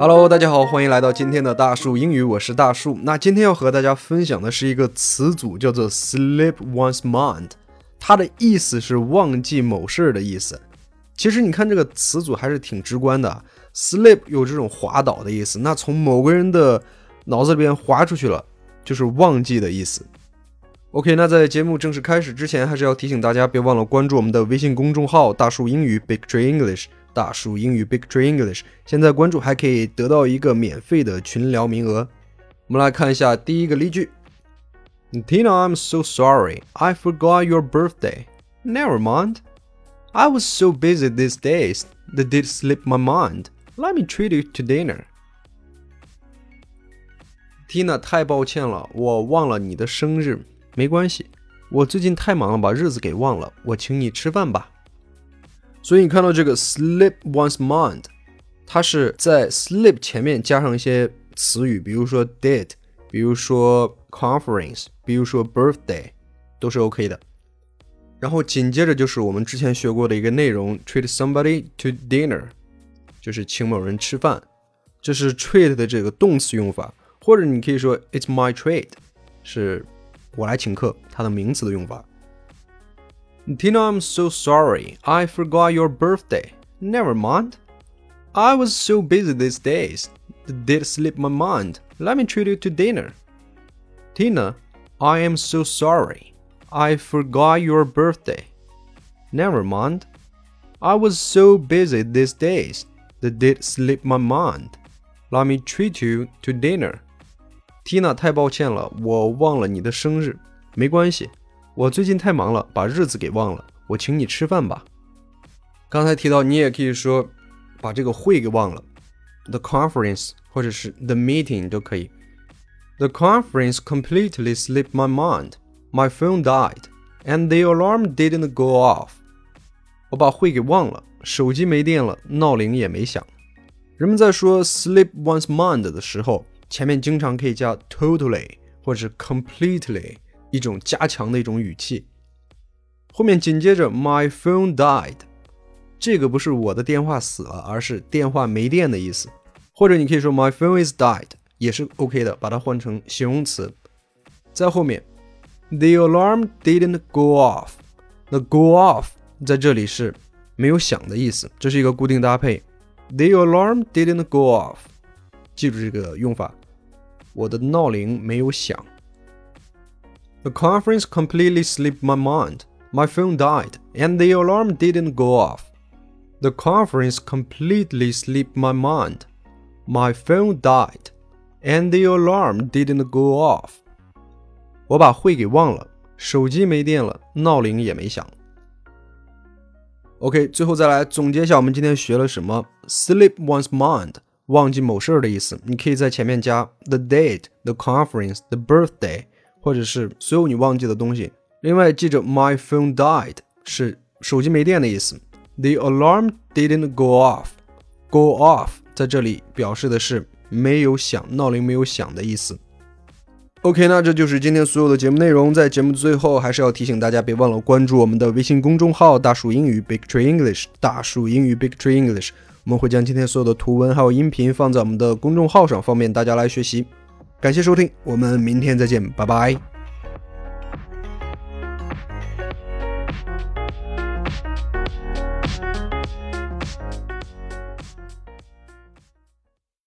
Hello，大家好，欢迎来到今天的大树英语，我是大树。那今天要和大家分享的是一个词组，叫做 slip one's mind，它的意思是忘记某事儿的意思。其实你看这个词组还是挺直观的，slip 有这种滑倒的意思，那从某个人的脑子里边滑出去了，就是忘记的意思。OK，那在节目正式开始之前，还是要提醒大家，别忘了关注我们的微信公众号“大树英语 Big Tree English”。大树英语 Big Tree English，现在关注还可以得到一个免费的群聊名额。我们来看一下第一个例句：Tina, I'm so sorry, I forgot your birthday. Never mind. I was so busy these days that did slip my mind. Let me treat you to dinner. Tina，太抱歉了，我忘了你的生日。 没关系，我最近太忙了，把日子给忘了。我请你吃饭吧。所以你看到这个 slip one's mind，它是在 slip 前面加上一些词语，比如说 “date”，比如说 conference，比如说 birthday，都是 OK 的。然后紧接着就是我们之前学过的一个内容，treat somebody to dinner，就是请某人吃饭。这是 treat 的这个动词用法，或者你可以说 it's my treat，是。我来请客，它的名词的用法。Tina, I'm so sorry. I forgot your birthday. Never mind. I was so busy these days. It did slip my mind. Let me treat you to dinner. Tina, I am so sorry. I forgot your birthday. Never mind. I was so busy these days. That did slip my mind. Let me treat you to dinner. Tina，太抱歉了，我忘了你的生日。没关系，我最近太忙了，把日子给忘了。我请你吃饭吧。刚才提到，你也可以说把这个会给忘了，the conference 或者是 the meeting 都可以。The conference completely slipped my mind. My phone died, and the alarm didn't go off. 我把会给忘了，手机没电了，闹铃也没响。人们在说 slip one's mind 的时候。前面经常可以加 totally 或者是 completely，一种加强的一种语气。后面紧接着 my phone died，这个不是我的电话死了，而是电话没电的意思。或者你可以说 my phone is died，也是 OK 的，把它换成形容词。在后面 the alarm didn't go off，那 go off 在这里是没有响的意思，这是一个固定搭配。The alarm didn't go off，记住这个用法。我的闹铃没有响。The conference completely slipped my mind. My phone died, and the alarm didn't go off. The conference completely slipped my mind. My phone died, and the alarm didn't go off. 我把会给忘了，手机没电了，闹铃也没响。OK，最后再来总结一下我们今天学了什么：slip one's mind 忘记某事儿的意思，你可以在前面加 the date、the conference、the birthday，或者是所有你忘记的东西。另外，记着 my phone died 是手机没电的意思。The alarm didn't go off。Go off 在这里表示的是没有响，闹铃没有响的意思。OK，那这就是今天所有的节目内容。在节目最后，还是要提醒大家，别忘了关注我们的微信公众号“大树英语 Big Tree English”。大树英语 Big Tree English。我们会将今天所有的图文还有音频放在我们的公众号上，方便大家来学习。感谢收听，我们明天再见，拜拜。